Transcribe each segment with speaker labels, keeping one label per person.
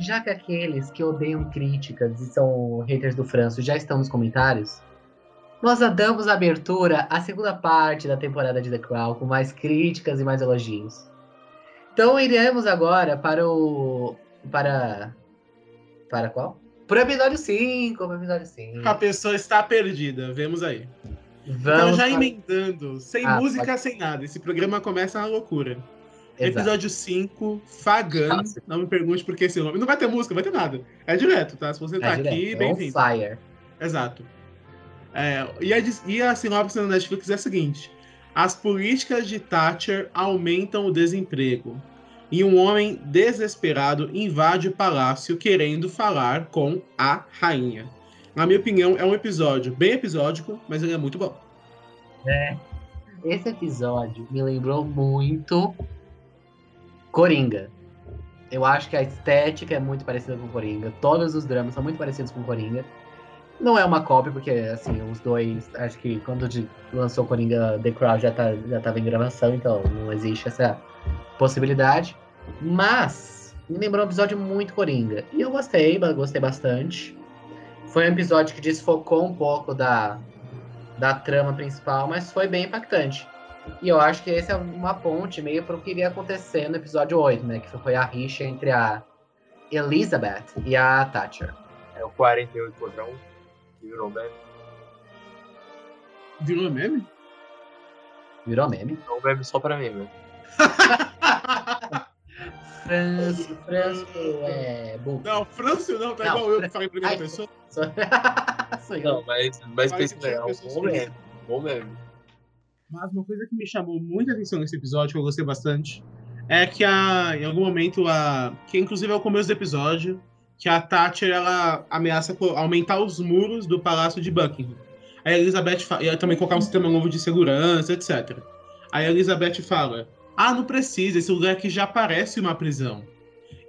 Speaker 1: Então, já que aqueles que odeiam críticas e são haters do Franço já estão nos comentários, nós damos abertura à segunda parte da temporada de The Crown com mais críticas e mais elogios. Então iremos agora para o. Para. Para qual? Para o episódio 5. Para o episódio 5.
Speaker 2: A pessoa está perdida, vemos aí.
Speaker 1: Vamos
Speaker 2: então, já emendando, sem
Speaker 1: Ah,
Speaker 2: música,
Speaker 1: pode-
Speaker 2: sem nada. Esse programa começa na loucura.
Speaker 1: Exato.
Speaker 2: Episódio 5, Fagan.
Speaker 1: Nossa.
Speaker 2: Não me pergunte por que esse nome. Não vai ter música, não vai ter nada. É direto, tá? Se você
Speaker 1: É
Speaker 2: tá
Speaker 1: direto,
Speaker 2: aqui,
Speaker 1: é
Speaker 2: bem-vindo.
Speaker 1: fire.
Speaker 2: Exato. É, e, a, e a sinopse na Netflix é a seguinte: as políticas de Thatcher aumentam o desemprego. E um homem desesperado invade o palácio querendo falar com a rainha. Na minha opinião, é um episódio bem episódico, mas ele é muito bom.
Speaker 1: Esse episódio me lembrou muito Coringa. Eu acho que a estética é muito parecida com Coringa. Todos os dramas são muito parecidos com Coringa. Não é uma cópia, porque assim, os dois. Acho que quando lançou Coringa The Crown já, tá, já tava em gravação, então não existe essa possibilidade. Mas me lembrou um episódio muito Coringa. E eu gostei, gostei bastante. Foi um episódio que desfocou um pouco da, da trama principal, mas foi bem impactante. E eu acho que esse é uma ponte meio para o que iria acontecer no episódio 8, né? Que foi a rixa entre a Elizabeth e a Thatcher.
Speaker 3: É o 48 contra 1. Que virou meme.
Speaker 2: Virou meme?
Speaker 1: Virou meme.
Speaker 3: É um meme só pra mim, velho.
Speaker 1: Franço, Franço é burro.
Speaker 2: Não, Francio não, tá
Speaker 1: Não,
Speaker 2: igual eu que falei em primeira
Speaker 1: Ai,
Speaker 2: pessoa.
Speaker 1: Sou, sou.
Speaker 3: Não, mas, mas
Speaker 2: Faz
Speaker 3: pensa é um bom meme. Bom meme.
Speaker 2: Mas uma coisa que me chamou muita atenção nesse episódio, que eu gostei bastante, é que a, em algum momento, a, que inclusive é o começo do episódio, que a Thatcher ela ameaça aumentar os muros do Palácio de Buckingham. A Elizabeth fa- e também colocar um sistema novo de segurança, etc. Aí a Elizabeth fala: Ah, não precisa, esse lugar aqui já parece uma prisão.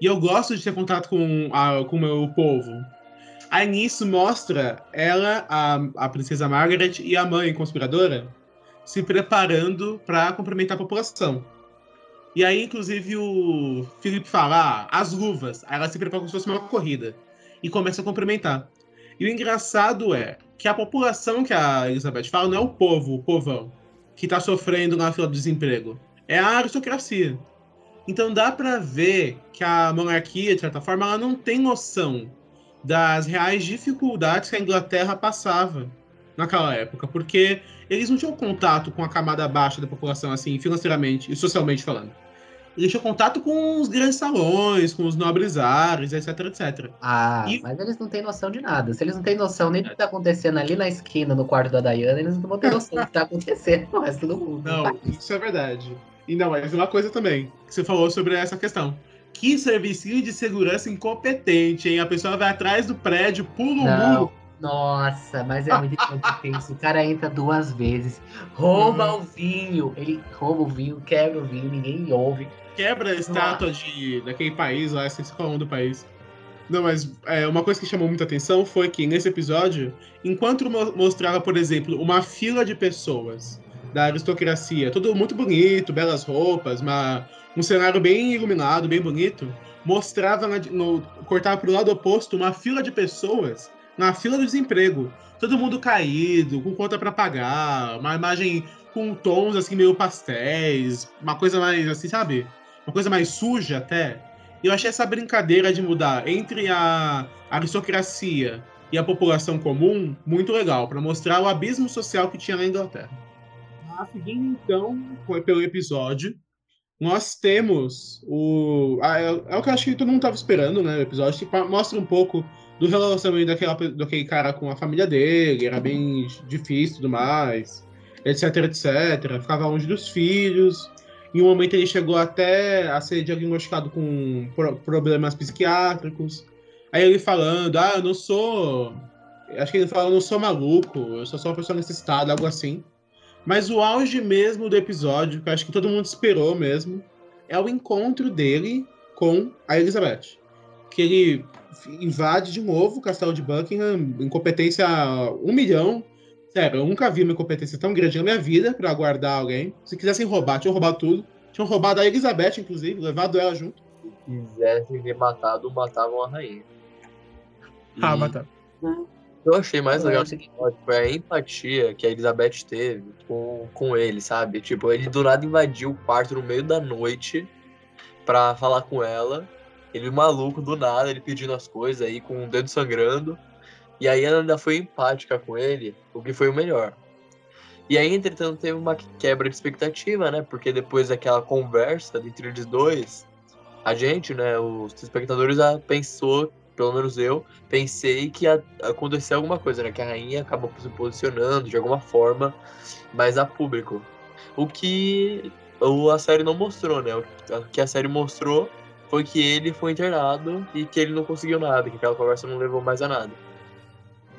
Speaker 2: E eu gosto de ter contato com, a, com o meu povo. Aí nisso mostra ela, a, a princesa Margaret e a mãe conspiradora se preparando para cumprimentar a população. E aí, inclusive, o Felipe fala, ah, as luvas. Aí ela se prepara como se fosse uma corrida. E começa a cumprimentar. E o engraçado é que a população que a Elizabeth fala não é o povo, o povão, que tá sofrendo na fila do desemprego. É a aristocracia. Então dá para ver que a monarquia, de certa forma, ela não tem noção das reais dificuldades que a Inglaterra passava naquela época, porque eles não tinham contato com a camada baixa da população, assim, financeiramente e socialmente falando. Eles tinham contato com os grandes salões, com os nobres ares, etc, etc.
Speaker 1: Ah,
Speaker 2: E-
Speaker 1: mas eles não têm noção de nada. Se eles não têm noção nem do que tá acontecendo ali na esquina, no quarto da Diana, eles não vão ter noção do que tá acontecendo no resto do mundo.
Speaker 2: Não, isso é verdade. E não, mas uma coisa também, que você falou sobre essa questão. Que servicinho de segurança incompetente, hein? A pessoa vai atrás do prédio, pula o muro.
Speaker 1: Nossa, mas é muito incompetência. O cara entra duas vezes, rouba
Speaker 2: Uhum.
Speaker 1: o vinho. Ele rouba o vinho, quebra o vinho, ninguém ouve.
Speaker 2: quebra a estátua de, daquele país lá, esqueci qual é o nome do país. Não, mas é, uma coisa que chamou muita atenção foi que nesse episódio, enquanto mo- mostrava, por exemplo, uma fila de pessoas da aristocracia, tudo muito bonito, belas roupas, uma, um cenário bem iluminado, bem bonito, mostrava, na- no, cortava pro lado oposto uma fila de pessoas na fila do desemprego. Todo mundo caído, com conta pra pagar, uma imagem com tons assim meio pastéis, uma coisa mais assim, sabe? Uma coisa mais suja até. E eu achei essa brincadeira de mudar entre a aristocracia e a população comum muito legal, para mostrar o abismo social que tinha na Inglaterra. Mas, seguindo então foi pelo episódio, nós temos o. ah, É, o que eu acho que todo mundo estava esperando, né? O episódio que mostra um pouco do relacionamento daquela, daquele cara com a família dele, era bem difícil e tudo mais, etc, etc. Ficava longe dos filhos. Em um momento ele chegou até a ser diagnosticado com pro- problemas psiquiátricos. Aí ele falando, ah, eu não sou. Acho que ele fala, eu não sou maluco, eu sou só uma pessoa necessitada, algo assim. Mas o auge mesmo do episódio, que acho que todo mundo esperou mesmo, é o encontro dele com a Elizabeth. Que ele invade de novo o castelo de Buckingham, incompetência um milhão. Sério, eu nunca vi uma incompetência tão grande na minha vida pra aguardar alguém. Se quisessem roubar, tinham roubado tudo. Tinham roubado a Elizabeth, inclusive, levado ela junto.
Speaker 3: se quisessem ter matado, matavam a rainha.
Speaker 2: Ah,
Speaker 3: E. Eu achei mais legal
Speaker 1: acho que-
Speaker 3: foi a empatia que a Elizabeth teve com, com ele, sabe? Tipo, ele do nada invadiu o quarto no meio da noite pra falar com ela. Ele maluco, do nada, ele pedindo as coisas aí, com o dedo sangrando. E aí ela ainda foi empática com ele, o que foi o melhor. E aí, entretanto, teve uma quebra de expectativa, né? Porque depois daquela conversa entre eles dois, a gente, né, os espectadores, ah, pensou, pelo menos eu, pensei que ia acontecer alguma coisa, né? Que a rainha acabou se posicionando de alguma forma mais a público. O que a série não mostrou, né? O que a série mostrou foi que ele foi internado e que ele não conseguiu nada, que aquela conversa não levou mais a nada.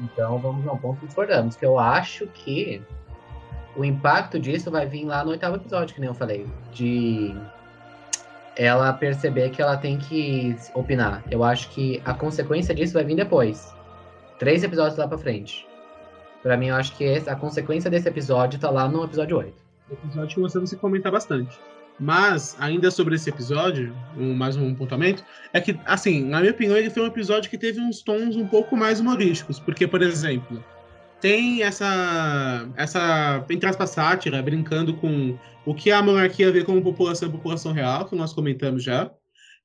Speaker 1: Então vamos a um ponto que discordamos, que eu acho que o impacto disso vai vir lá no oitavo episódio, que nem eu falei. De ela perceber que ela tem que opinar. Eu acho que a consequência disso vai vir depois. Três episódios lá pra frente. Pra mim, eu acho que a consequência desse episódio tá lá no episódio 8.
Speaker 2: episódio que você você comenta bastante. Mas, ainda sobre esse episódio, um, mais um pontuamento, é que, assim, na minha opinião, ele foi um episódio que teve uns tons um pouco mais humorísticos. Porque, por exemplo, tem essa, essa entre aspas, sátira, brincando com o que a monarquia vê como população população real, que nós comentamos já.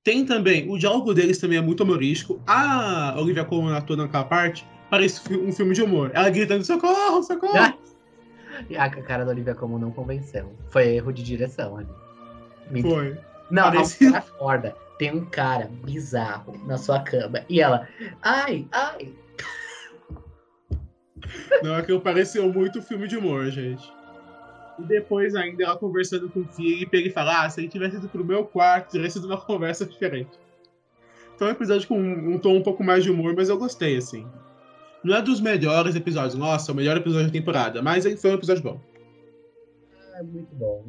Speaker 2: Tem também, o diálogo deles também é muito humorístico. A Olivia Colman atua naquela parte, parece um filme de humor. Ela gritando, socorro, socorro!
Speaker 1: E a cara da Olivia como não convenceu. Foi erro de direção ali. Mentira.
Speaker 2: Foi.
Speaker 1: Não,
Speaker 2: Parecia-
Speaker 1: a corda. Tem um cara bizarro na sua cama. E ela, ai, ai.
Speaker 2: Não, aquilo pareceu muito filme de humor, gente. E depois ainda ela conversando com o Felipe, ele fala, ah, se ele tivesse ido pro meu quarto, teria sido uma conversa diferente. Então é um episódio com um, um tom um pouco mais de humor, mas eu gostei, assim. Não é dos melhores episódios, nossa, o melhor episódio da temporada, mas ele foi um episódio bom.
Speaker 1: É muito bom.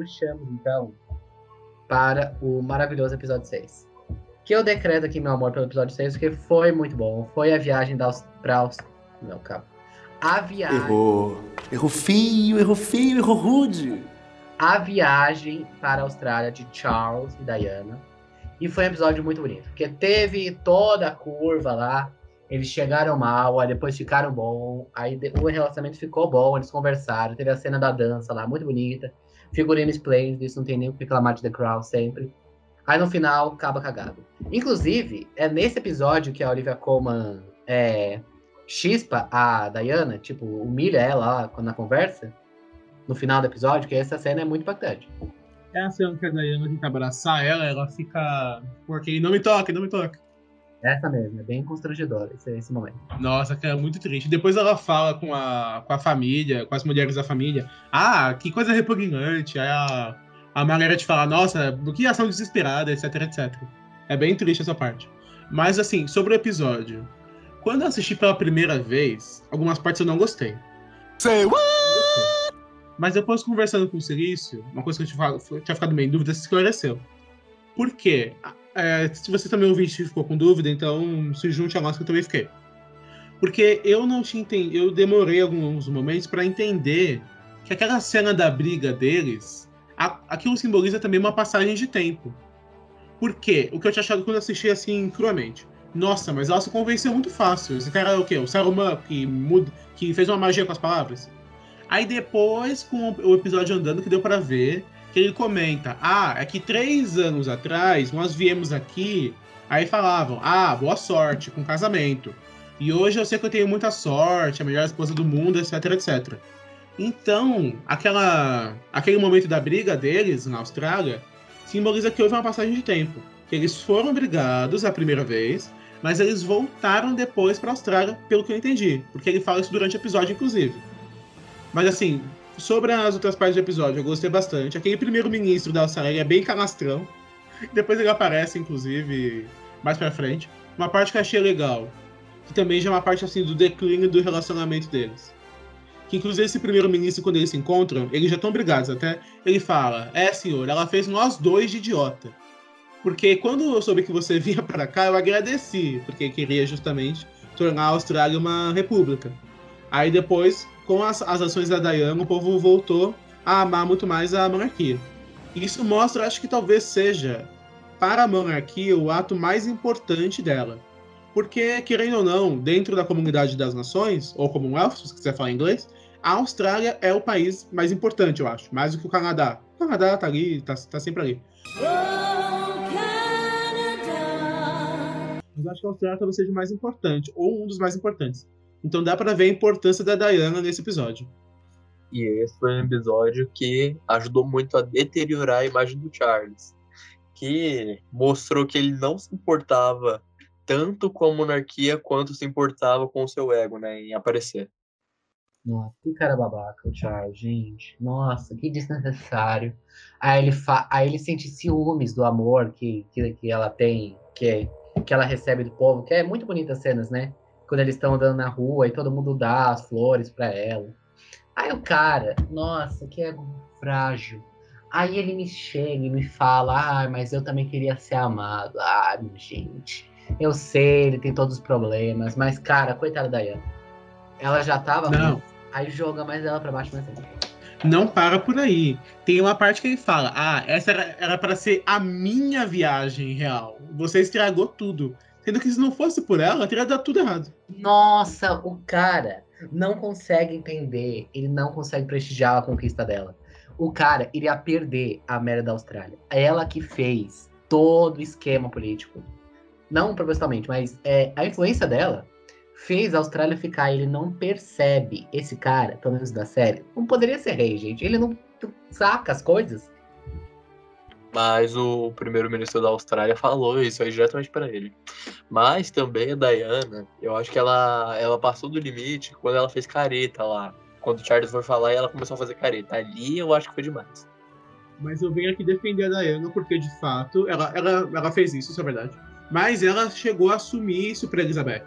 Speaker 1: Puxamos, então, para o maravilhoso episódio 6. Que eu decreto aqui meu amor pelo episódio 6, porque foi muito bom. Foi a viagem da pra Aus... Não, calma. A viagem...
Speaker 4: Errou. Errou feio, errou feio, errou rude.
Speaker 1: a viagem para a Austrália de Charles e Diana. E foi um episódio muito bonito, porque teve toda a curva lá. Eles chegaram mal, aí depois ficaram bom, aí o relacionamento ficou bom, eles conversaram, teve a cena da dança lá, muito bonita. Figurino esplêndido, isso não tem nem o que reclamar de The Crown sempre. Aí no final, acaba cagado. Inclusive, é nesse episódio que a Olivia Colman é, chispa a Diana, tipo, humilha ela lá na conversa no final do episódio, que essa cena é muito impactante.
Speaker 2: É a cena que a Diana tenta abraçar ela, ela fica. Porque não me toque, não me toque.
Speaker 1: Essa mesmo, é bem constrangedora esse, esse momento.
Speaker 2: Nossa, que é muito triste. Depois ela fala com a, com a família, com as mulheres da família. Ah, que coisa repugnante. Aí a, a Margaret fala, nossa, que ação desesperada, etc, etc. É bem triste essa parte. Mas assim, sobre o episódio. Quando eu assisti pela primeira vez, algumas partes eu não gostei.
Speaker 4: Say what?
Speaker 2: Mas depois, conversando com o Silício, uma coisa que eu tinha tinha ficado meio em dúvida se esclareceu. Por quê? É, se você também ouvinte ficou com dúvida, então se junte a nós que eu também fiquei. Porque eu não tinha eu demorei alguns momentos para entender que aquela cena da briga deles, a- aquilo simboliza também uma passagem de tempo. Por quê? O que eu tinha achado quando assisti assim cruamente. Nossa, mas ela se convenceu muito fácil. Esse cara é o quê? O Saruman que, muda, que fez uma magia com as palavras? Aí depois, com o episódio andando, que deu pra ver, que ele comenta: Ah, é que três anos atrás nós viemos aqui, aí falavam: Ah, boa sorte com casamento. E hoje eu sei que eu tenho muita sorte, a melhor esposa do mundo, etc, etc. Então, aquela, aquele momento da briga deles na Austrália simboliza que houve uma passagem de tempo. Que eles foram brigados a primeira vez, mas eles voltaram depois pra Austrália, pelo que eu entendi. Porque ele fala isso durante o episódio, inclusive. Mas assim, sobre as outras partes do episódio, eu gostei bastante. Aquele primeiro-ministro da Austrália é bem canastrão. Depois ele aparece, inclusive, mais pra frente. Uma parte que eu achei legal, que também já é uma parte assim do declínio do relacionamento deles. Que inclusive esse primeiro-ministro, quando eles se encontram, eles já estão brigados até. Ele fala: É, senhor, ela fez nós dois de idiota. Porque quando eu soube que você vinha para cá, eu agradeci, porque queria justamente tornar a Austrália uma república. Aí depois, com as, as ações da Diana, o povo voltou a amar muito mais a monarquia. Isso mostra, acho que talvez seja, para a monarquia, o ato mais importante dela. Porque, querendo ou não, dentro da comunidade das nações, ou Commonwealth, se você quiser falar inglês, a Austrália é o país mais importante, eu acho, mais do que o Canadá. O Canadá tá ali, tá, tá sempre ali. Mas acho que a Austrália talvez seja o mais importante, ou um dos mais importantes. Então dá para ver a importância da Diana nesse episódio.
Speaker 3: E esse foi um episódio que ajudou muito a deteriorar a imagem do Charles. Que mostrou que ele não se importava tanto com a monarquia quanto se importava com o seu ego, né? Em aparecer.
Speaker 1: Nossa, que cara babaca o Charles, gente. Nossa, que desnecessário. Aí ele, fa... Aí ele sente ciúmes do amor que, que, que ela tem, que, que ela recebe do povo, que é muito bonita as cenas, né? Quando eles estão andando na rua e todo mundo dá as flores para ela. Aí o cara, nossa, que ego frágil. Aí ele me chega e me fala, ah, mas eu também queria ser amado. Ah, gente, eu sei, ele tem todos os problemas, mas, cara, coitada da Diana. Ela já tava.
Speaker 2: Não.
Speaker 1: Aí joga mais ela pra baixo, mas
Speaker 2: Não para por aí. Tem uma parte que ele fala: Ah, essa era, era para ser a minha viagem real. Você estragou tudo. Sendo que se não fosse por ela, teria dado tudo errado.
Speaker 1: Nossa, o cara não consegue entender, ele não consegue prestigiar a conquista dela. O cara iria perder a merda da Austrália. É ela que fez todo o esquema político. Não propositalmente, mas é, a influência dela fez a Austrália ficar. Ele não percebe esse cara, pelo menos da série. Não poderia ser rei, gente. Ele não saca as coisas.
Speaker 3: Mas o primeiro-ministro da Austrália falou isso aí diretamente para ele. Mas também a Diana, eu acho que ela, ela passou do limite quando ela fez careta lá. Quando o Charles foi falar ela começou a fazer careta. Ali eu acho que foi demais.
Speaker 2: Mas eu venho aqui defender a Diana porque, de fato, ela, ela, ela fez isso, isso é verdade. Mas ela chegou a assumir isso pra Elizabeth.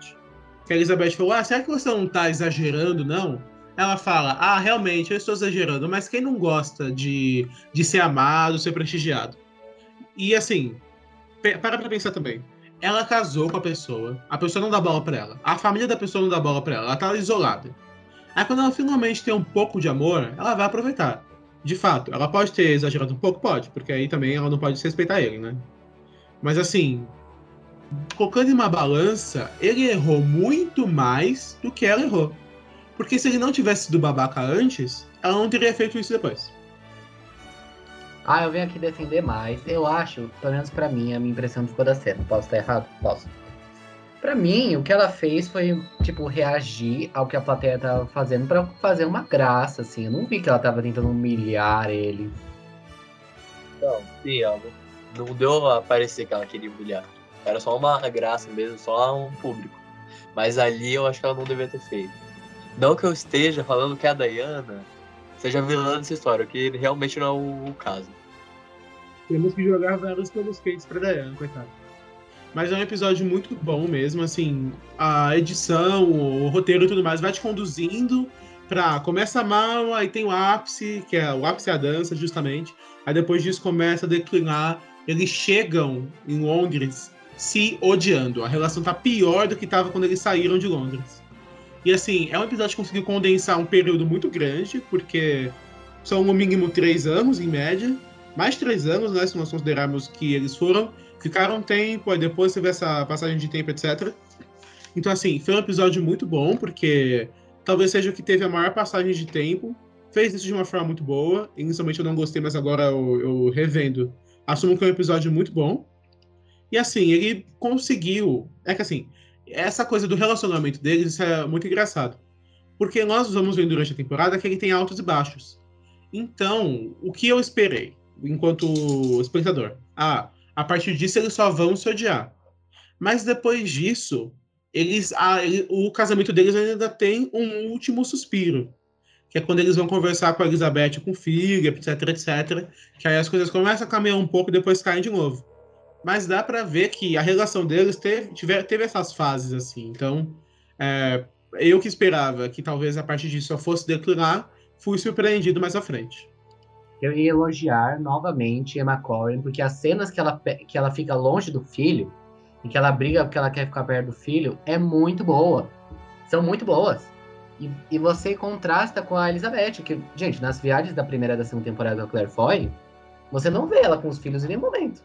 Speaker 2: Que a Elizabeth falou: Ah, será que você não tá exagerando, não? Ela fala: Ah, realmente, eu estou exagerando, mas quem não gosta de, de ser amado, ser prestigiado? E assim, para pra pensar também. Ela casou com a pessoa, a pessoa não dá bola pra ela, a família da pessoa não dá bola pra ela, ela tá isolada. Aí quando ela finalmente tem um pouco de amor, ela vai aproveitar. De fato, ela pode ter exagerado um pouco? Pode, porque aí também ela não pode respeitar ele, né? Mas assim, colocando em uma balança, ele errou muito mais do que ela errou. Porque se ele não tivesse sido babaca antes, ela não teria feito isso depois.
Speaker 1: Ah, eu venho aqui defender mais. Eu acho, pelo menos pra mim, a minha impressão ficou da cena. Posso estar errado? Posso. Pra mim, o que ela fez foi, tipo, reagir ao que a plateia tava fazendo para fazer uma graça, assim. Eu não vi que ela tava tentando humilhar ele.
Speaker 3: Não, sim, ela não, não deu a parecer que ela queria humilhar. Era só uma graça mesmo, só um público. Mas ali eu acho que ela não devia ter feito. Não que eu esteja falando que a Diana seja vilã dessa história, que realmente não é o, caso.
Speaker 2: Temos que jogar velas pelos peitos pra Diana, coitado. Mas é um episódio muito bom mesmo, assim, a edição, o roteiro e tudo mais vai te conduzindo pra. Começa mal, aí tem o ápice, que é o ápice é a dança, justamente. Aí depois disso começa a declinar. Eles chegam em Londres se odiando. A relação tá pior do que tava quando eles saíram de Londres. E assim, é um episódio que conseguiu condensar um período muito grande, porque são no mínimo três anos, em média. Mais três anos, né? Se nós considerarmos que eles foram, ficaram um tempo, aí depois teve essa passagem de tempo, etc. Então, assim, foi um episódio muito bom, porque talvez seja o que teve a maior passagem de tempo. Fez isso de uma forma muito boa. Inicialmente eu não gostei, mas agora eu, eu revendo. Assumo que é um episódio muito bom. E assim, ele conseguiu. É que assim, essa coisa do relacionamento deles é muito engraçado. Porque nós vamos ver durante a temporada que ele tem altos e baixos. Então, o que eu esperei, enquanto espectador? Ah, a partir disso eles só vão se odiar. Mas depois disso, eles, ah, ele, o casamento deles ainda tem um último suspiro. Que é quando eles vão conversar com a Elizabeth, com o filho, etc, etc. Que aí as coisas começam a caminhar um pouco e depois caem de novo. Mas dá pra ver que a relação deles teve, tiver, teve essas fases, assim. Então, é, eu que esperava que talvez a partir disso só fosse declinar, fui surpreendido mais à frente.
Speaker 1: Eu ia elogiar novamente Emma Corrin, porque as cenas que ela, que ela fica longe do filho, e que ela briga porque ela quer ficar perto do filho, é muito boa. São muito boas. E, e você contrasta com a Elizabeth, que, gente, nas viagens da primeira e da segunda temporada da Claire Foy, você não vê ela com os filhos em nenhum momento.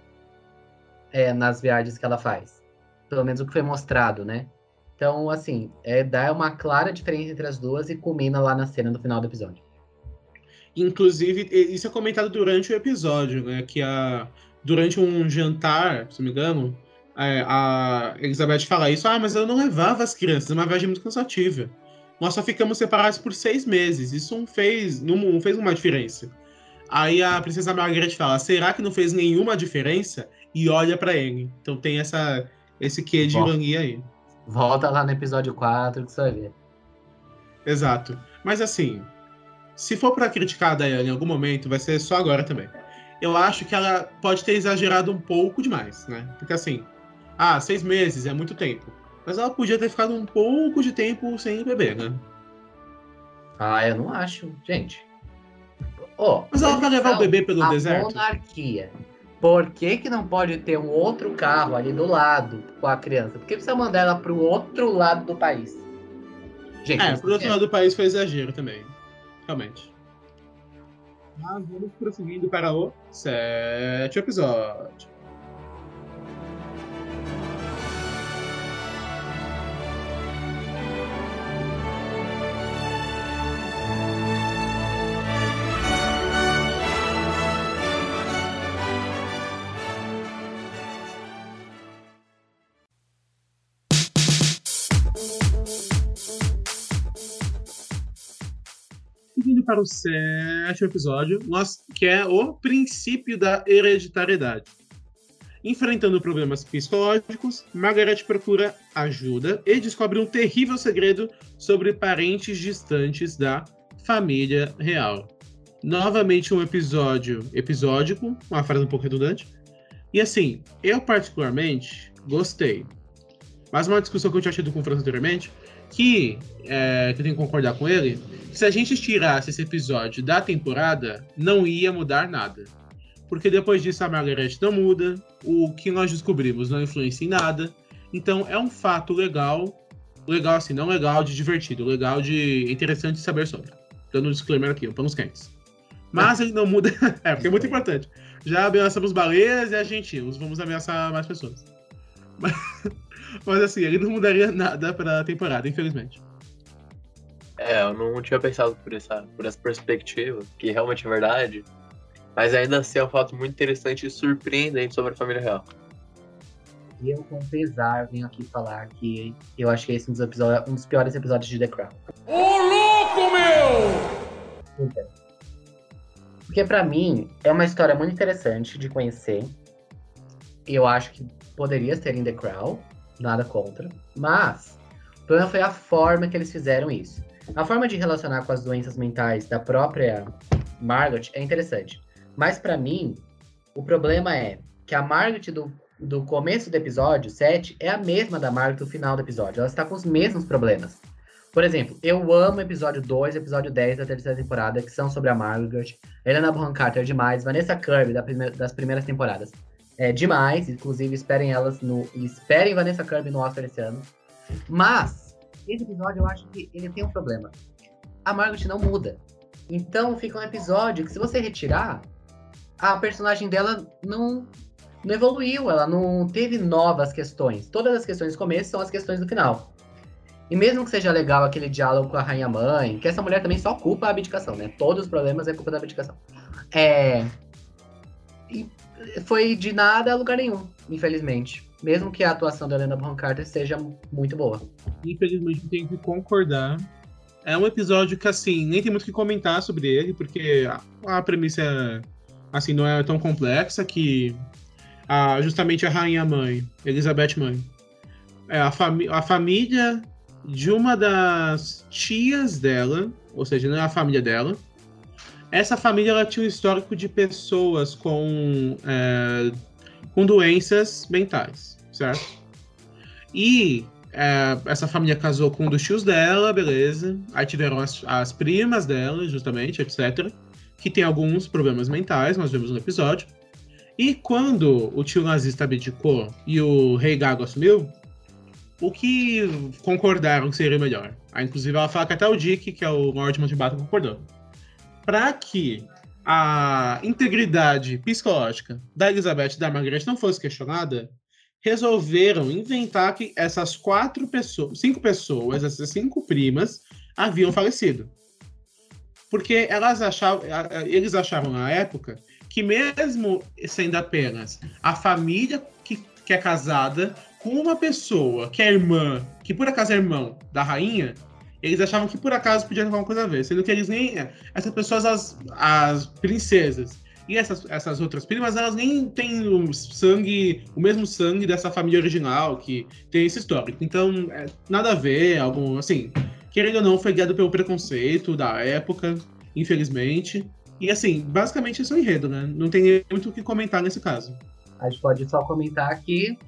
Speaker 1: É, nas viagens que ela faz. Pelo menos o que foi mostrado, né? Então, assim, é, dá uma clara diferença entre as duas e culmina lá na cena do final do episódio.
Speaker 2: Inclusive, isso é comentado durante o episódio, né? Que a, durante um jantar, se não me engano, é, a Elizabeth fala isso. Ah, mas eu não levava as crianças, é uma viagem muito cansativa. Nós só ficamos separados por seis meses. Isso não fez, não fez uma diferença. Aí a princesa Margaret fala: será que não fez nenhuma diferença? E olha pra ele. Então tem essa, esse quê de ironia aí.
Speaker 1: Volta lá no episódio 4 que você vai ver.
Speaker 2: Exato. Mas assim, se for pra criticar a Diana em algum momento, vai ser só agora também. Eu acho que ela pode ter exagerado um pouco demais, né? Porque assim, ah, seis meses é muito tempo. Mas ela podia ter ficado um pouco de tempo sem beber, né?
Speaker 1: Ah, eu não acho, gente. Ó,
Speaker 2: Mas ela vai levar o bebê pelo
Speaker 1: a
Speaker 2: deserto?
Speaker 1: monarquia. Por que, que não pode ter um outro carro ali do lado com a criança? Por que precisa mandar ela pro outro lado do país? Gente,
Speaker 2: É, por outro
Speaker 1: é-
Speaker 2: lado do país foi exagero também. Realmente. Mas vamos prosseguindo para o sétimo episódio. Para o sétimo episódio, nós, que é o princípio da hereditariedade. Enfrentando problemas psicológicos, Margaret procura ajuda e descobre um terrível segredo sobre parentes distantes da família real. Novamente um episódio episódico, uma frase um pouco redundante. E assim, eu particularmente gostei. Mas uma discussão que eu tinha tido com o França anteriormente, que, é, que eu tenho que concordar com ele, se a gente tirasse esse episódio da temporada, não ia mudar nada. Porque depois disso a Margaret não muda, o que nós descobrimos não influencia em nada. Então é um fato legal, legal assim, não legal de divertido, legal de interessante de saber sobre. Dando um disclaimer aqui, um panos quentes. Mas ele não muda. é, porque é muito importante. Já ameaçamos baleias e argentinos, vamos ameaçar mais pessoas. Mas, assim, ele não mudaria nada pra temporada, infelizmente.
Speaker 3: É, eu não tinha pensado por essa, por essa perspectiva, que realmente é verdade. Mas ainda assim é um fato muito interessante e surpreendente sobre a família real.
Speaker 1: E eu, com pesar, venho aqui falar que eu acho que esse é um dos, episódios, um dos piores episódios de The Crown.
Speaker 5: Ô louco, meu!
Speaker 1: Então. Porque pra mim é uma história muito interessante de conhecer. Eu acho que poderia ser em The Crown, nada contra. Mas o problema foi a forma que eles fizeram isso. A forma de relacionar com as doenças mentais da própria Margaret é interessante. Mas pra mim, o problema é que a Margaret do, do começo do episódio 7 é a mesma da Margaret do final do episódio. Ela está com os mesmos problemas. Por exemplo, eu amo episódio 2 e episódio 10 da terceira temporada, que são sobre a Margaret. Helena Bonham Carter demais. Vanessa Kirby, da prime- das primeiras temporadas. É demais. Inclusive, esperem elas no. Esperem Vanessa Kirby no Oscar esse ano. Mas, esse episódio eu acho que ele tem um problema. A Margaret não muda. Então fica um episódio que, se você retirar, a personagem dela não, não evoluiu, ela não teve novas questões. Todas as questões do começo são as questões do final. E mesmo que seja legal aquele diálogo com a rainha mãe, que essa mulher também só culpa a abdicação, né? Todos os problemas é culpa da abdicação. É. Foi de nada a lugar nenhum, infelizmente. Mesmo que a atuação da Helena Bonham Carter seja muito boa.
Speaker 2: Infelizmente, tenho que concordar. É um episódio que, assim, nem tem muito o que comentar sobre ele, porque a, a premissa, assim, não é tão complexa que a, justamente a rainha mãe, Elizabeth mãe, é a, fami a família de uma das tias dela, ou seja, não é a família dela. Essa família ela tinha um histórico de pessoas com é, com doenças mentais, certo? E é, essa família casou com um dos tios dela, beleza. Aí tiveram as, as primas dela, justamente, etc. Que tem alguns problemas mentais, nós vemos no episódio. E quando o tio nazista abdicou e o rei Gago assumiu, o que concordaram que seria melhor? Aí, inclusive, ela fala que até o Dick, que é o Lord Mountbatten, concordou. Para que a integridade psicológica da Elizabeth e da Margaret não fosse questionada, resolveram inventar que essas quatro pessoas, cinco pessoas, essas cinco primas, haviam falecido. Porque elas achavam, eles achavam na época que mesmo sendo apenas a família que, que é casada com uma pessoa que é irmã, que por acaso é irmão da rainha, eles achavam que por acaso podia ter alguma coisa a ver, sendo que eles nem. Essas pessoas, as, as princesas e essas, essas outras primas, elas nem têm o sangue, o mesmo sangue dessa família original que tem esse histórico. Então, é, nada a ver, algum. Assim, querendo ou não, foi guiado pelo preconceito da época, infelizmente. E assim, basicamente isso é o enredo, né? Não tem muito o que comentar nesse caso.
Speaker 1: A gente pode só comentar que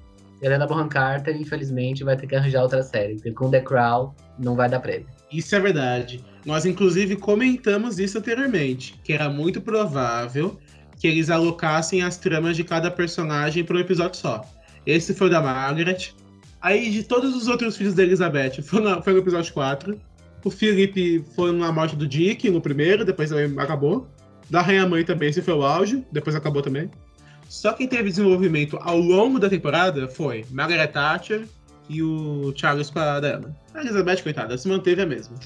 Speaker 1: Helena Bonham Carter, infelizmente, vai ter que arranjar outra série, porque com The Crown não vai dar prêmio.
Speaker 2: Isso é verdade. Nós, inclusive, comentamos isso anteriormente, que era muito provável que eles alocassem as tramas de cada personagem para um episódio só. Esse foi o da Margaret. Aí, de todos os outros filhos da Elizabeth, foi no, foi no episódio 4. O Felipe foi na morte do Dick, no primeiro, depois acabou. Da Rainha Mãe também, esse foi o auge, depois acabou também. Só quem teve desenvolvimento ao longo da temporada foi Margaret Thatcher e o Charles com a Diana. A Elizabeth, coitada, se manteve a mesma.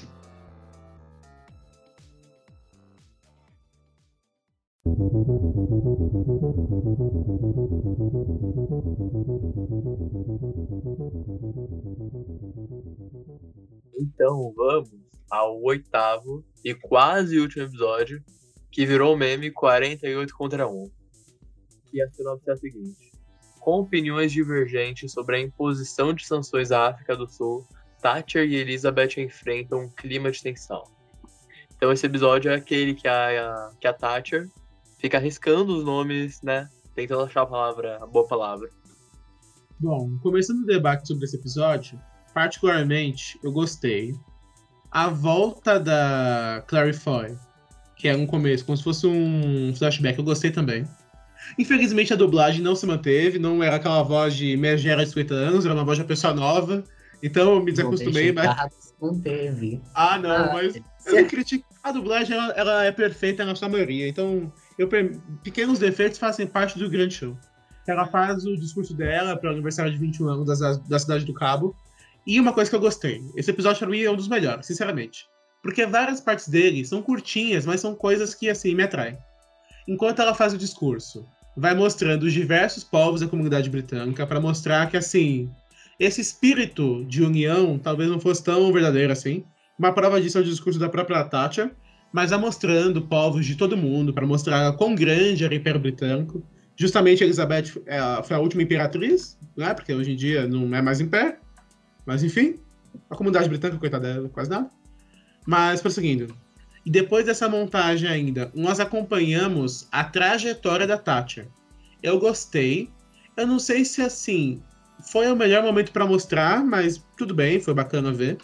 Speaker 3: Então vamos ao oitavo e quase último episódio, que virou meme 48 contra 1. E a sinopse é a seguinte: Com opiniões divergentes sobre a imposição de sanções à África do Sul, Thatcher e Elizabeth enfrentam um clima de tensão. Então esse episódio é aquele que a, que a Thatcher fica arriscando os nomes, né? Tentando achar a palavra, a boa palavra.
Speaker 2: Bom, começando o debate sobre esse episódio, particularmente eu gostei. A volta da Clary Foy, que é um começo, como se fosse um flashback, eu gostei também. Infelizmente a dublagem não se manteve, não era aquela voz de megera de 50 anos, era uma voz de uma pessoa nova. Então eu me desacostumei, mas.
Speaker 1: Manteve.
Speaker 2: Ah, não, ah, mas eu não critico. A dublagem ela, ela, é perfeita na sua maioria, então eu, pequenos defeitos fazem parte do grande show. Ela faz o discurso dela para o aniversário de 21 anos da, da Cidade do Cabo. E uma coisa que eu gostei: esse episódio para mim é um dos melhores, sinceramente. Porque várias partes dele são curtinhas, mas são coisas que, assim, me atraem. Enquanto ela faz o discurso, vai mostrando os diversos povos da comunidade britânica para mostrar que, assim, esse espírito de união talvez não fosse tão verdadeiro assim. Uma prova disso é o discurso da própria Thatcher, mas vai mostrando povos de todo mundo para mostrar quão grande era o Império Britânico. Justamente Elizabeth é, foi a última imperatriz, né? Porque hoje em dia não é mais império. Mas enfim, a comunidade britânica, coitada dela, quase nada. Mas prosseguindo. E depois dessa montagem ainda, nós acompanhamos a trajetória da Thatcher. Eu gostei. Eu não sei se assim foi o melhor momento para mostrar, mas tudo bem, foi bacana ver.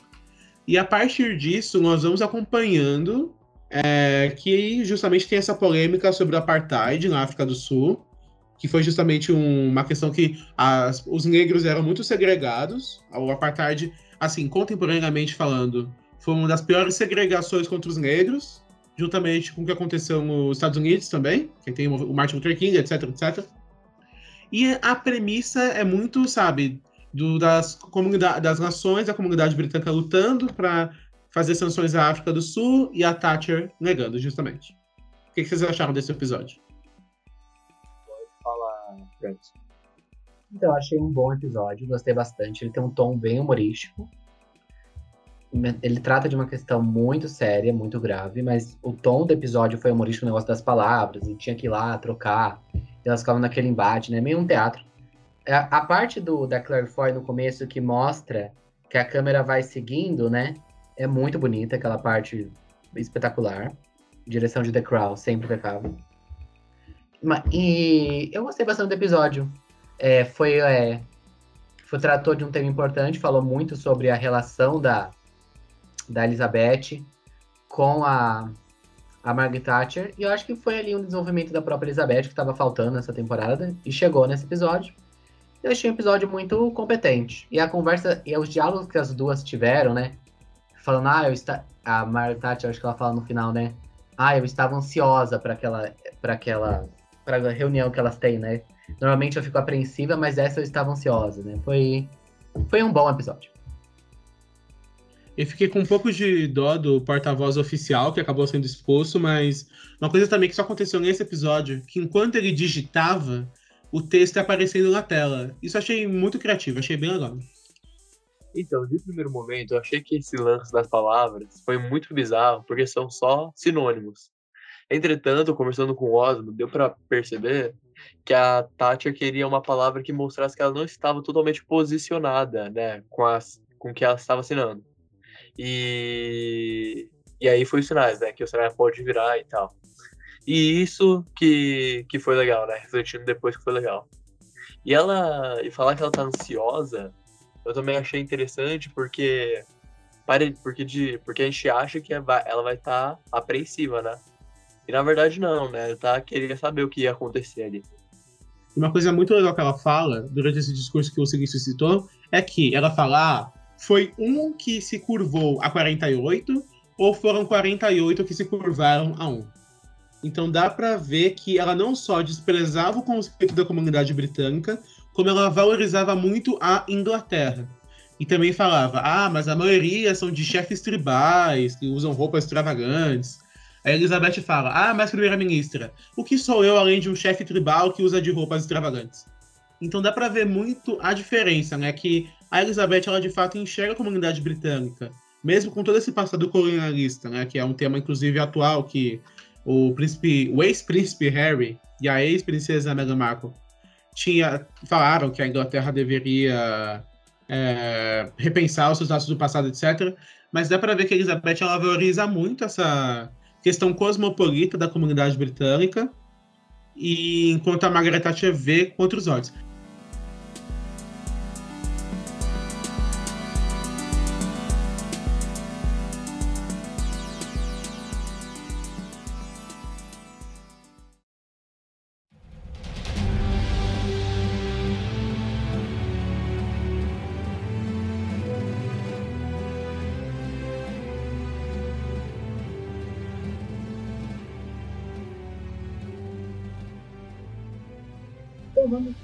Speaker 2: E a partir disso, nós vamos acompanhando é, que justamente tem essa polêmica sobre o apartheid na África do Sul, que foi justamente um, uma questão que as, os negros eram muito segregados. O apartheid, assim, contemporaneamente falando, foi uma das piores segregações contra os negros, juntamente com o que aconteceu nos Estados Unidos também, que tem o Martin Luther King, etc, etc. E a premissa é muito, sabe, do, das, das nações da comunidade britânica lutando para fazer sanções à África do Sul e a Thatcher negando, justamente. O que, que vocês acharam desse episódio?
Speaker 3: Pode falar, Francis.
Speaker 1: Então, achei um bom episódio, gostei bastante. Ele tem um tom bem humorístico ele trata de uma questão muito séria, muito grave, mas o tom do episódio foi humorístico, o negócio das palavras, e tinha que ir lá trocar, e elas ficavam naquele embate, né? Meio um teatro. A, é, a parte do da Claire Foy no começo que mostra que a câmera vai seguindo, né? É muito bonita, aquela parte espetacular. Direção de The Crown, sempre. Ma- E eu gostei bastante do episódio. É, foi, é, foi tratou de um tema importante, falou muito sobre a relação da, da Elizabeth com a, a Margaret Thatcher. E eu acho que foi ali um desenvolvimento da própria Elizabeth que estava faltando nessa temporada e chegou nesse episódio. Eu achei um episódio muito competente. E a conversa e os diálogos que as duas tiveram, né? Falando, ah, eu está. A Margaret Thatcher, acho que ela fala no final, né? Ah, eu estava ansiosa para aquela, para aquela, para a reunião que elas têm, né? Normalmente eu fico apreensiva, mas essa eu estava ansiosa, né? Foi, foi um bom episódio.
Speaker 2: Eu fiquei com um pouco de dó do porta-voz oficial, que acabou sendo expulso, mas uma coisa também que só aconteceu nesse episódio, que enquanto ele digitava, o texto aparecendo na tela. Isso achei muito criativo, achei bem legal.
Speaker 3: Então, de primeiro momento, eu achei que esse lance das palavras foi muito bizarro, porque são só sinônimos. Entretanto, conversando com o Osmo, deu pra perceber que a Thatcher queria uma palavra que mostrasse que ela não estava totalmente posicionada, né, com, as, com que ela estava assinando. E, e aí foi os sinais, né, que o cenário pode virar e tal. E isso que, que foi legal, né, refletindo depois que foi legal. E ela, e falar que ela tá ansiosa, eu também achei interessante porque porque de porque a gente acha que ela vai estar apreensiva, né? E na verdade não, né? Ela tá queria saber o que ia acontecer ali.
Speaker 2: Uma coisa muito legal que ela fala, durante esse discurso que o Silvio citou, é que ela fala, ah, foi um que se curvou a 48, ou foram 48 que se curvaram a 1. Então dá pra ver que ela não só desprezava o conceito da comunidade britânica, como ela valorizava muito a Inglaterra. E também falava, ah, mas a maioria são de chefes tribais, que usam roupas extravagantes. A Elizabeth fala, ah, mas primeira-ministra, o que sou eu além de um chefe tribal que usa de roupas extravagantes? Então dá pra ver muito a diferença, né? Que a Elizabeth, ela de fato enxerga a comunidade britânica, mesmo com todo esse passado colonialista, né? Que é um tema, inclusive, atual, que o príncipe, o ex-príncipe Harry e a ex-princesa Meghan Markle tinha, falaram que a Inglaterra deveria é, repensar os seus laços do passado, etc. Mas dá pra ver que a Elizabeth, ela valoriza muito essa questão cosmopolita da comunidade britânica, e enquanto a Margaret Thatcher vê com outros olhos.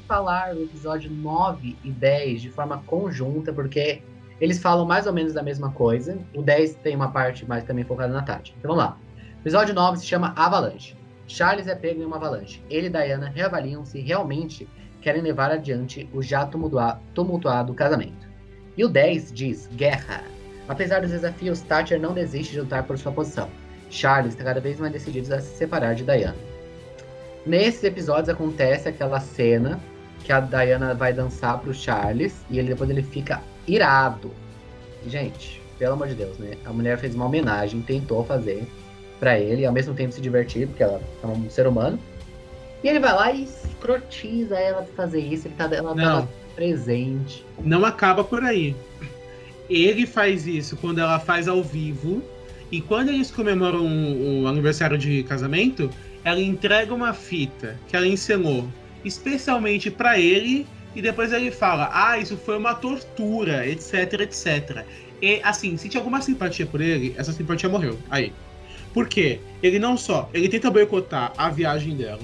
Speaker 1: Falar do episódio 9 e 10 de forma conjunta, porque eles falam mais ou menos da mesma coisa. O 10 tem uma parte mais também focada na Tati. Então vamos lá. O episódio 9 se chama Avalanche. Charles é pego em uma avalanche. Ele e Diana reavaliam se realmente querem levar adiante o já tumultua- tumultuado casamento. E o 10 diz guerra. Apesar dos desafios, Thatcher não desiste de lutar por sua posição. Charles está cada vez mais decidido a se separar de Diana. Nesses episódios acontece aquela cena que a Diana vai dançar pro Charles e ele depois ele fica irado. E, gente, pelo amor de Deus, né? A mulher fez uma homenagem, tentou fazer pra ele, e ao mesmo tempo se divertir, porque ela é um ser humano. E ele vai lá e escrotiza ela pra fazer isso, ele tá, ela
Speaker 2: Não.
Speaker 1: tá presente.
Speaker 2: Não acaba por aí. Ele faz isso quando ela faz ao vivo, e quando eles comemoram o, o aniversário de casamento, ela entrega uma fita que ela encenou especialmente pra ele, e depois ele fala: Ah, isso foi uma tortura, etc, etc. E assim, se tinha alguma simpatia por ele, essa simpatia morreu. Aí. Por quê? Ele não só, ele tenta boicotar a viagem dela,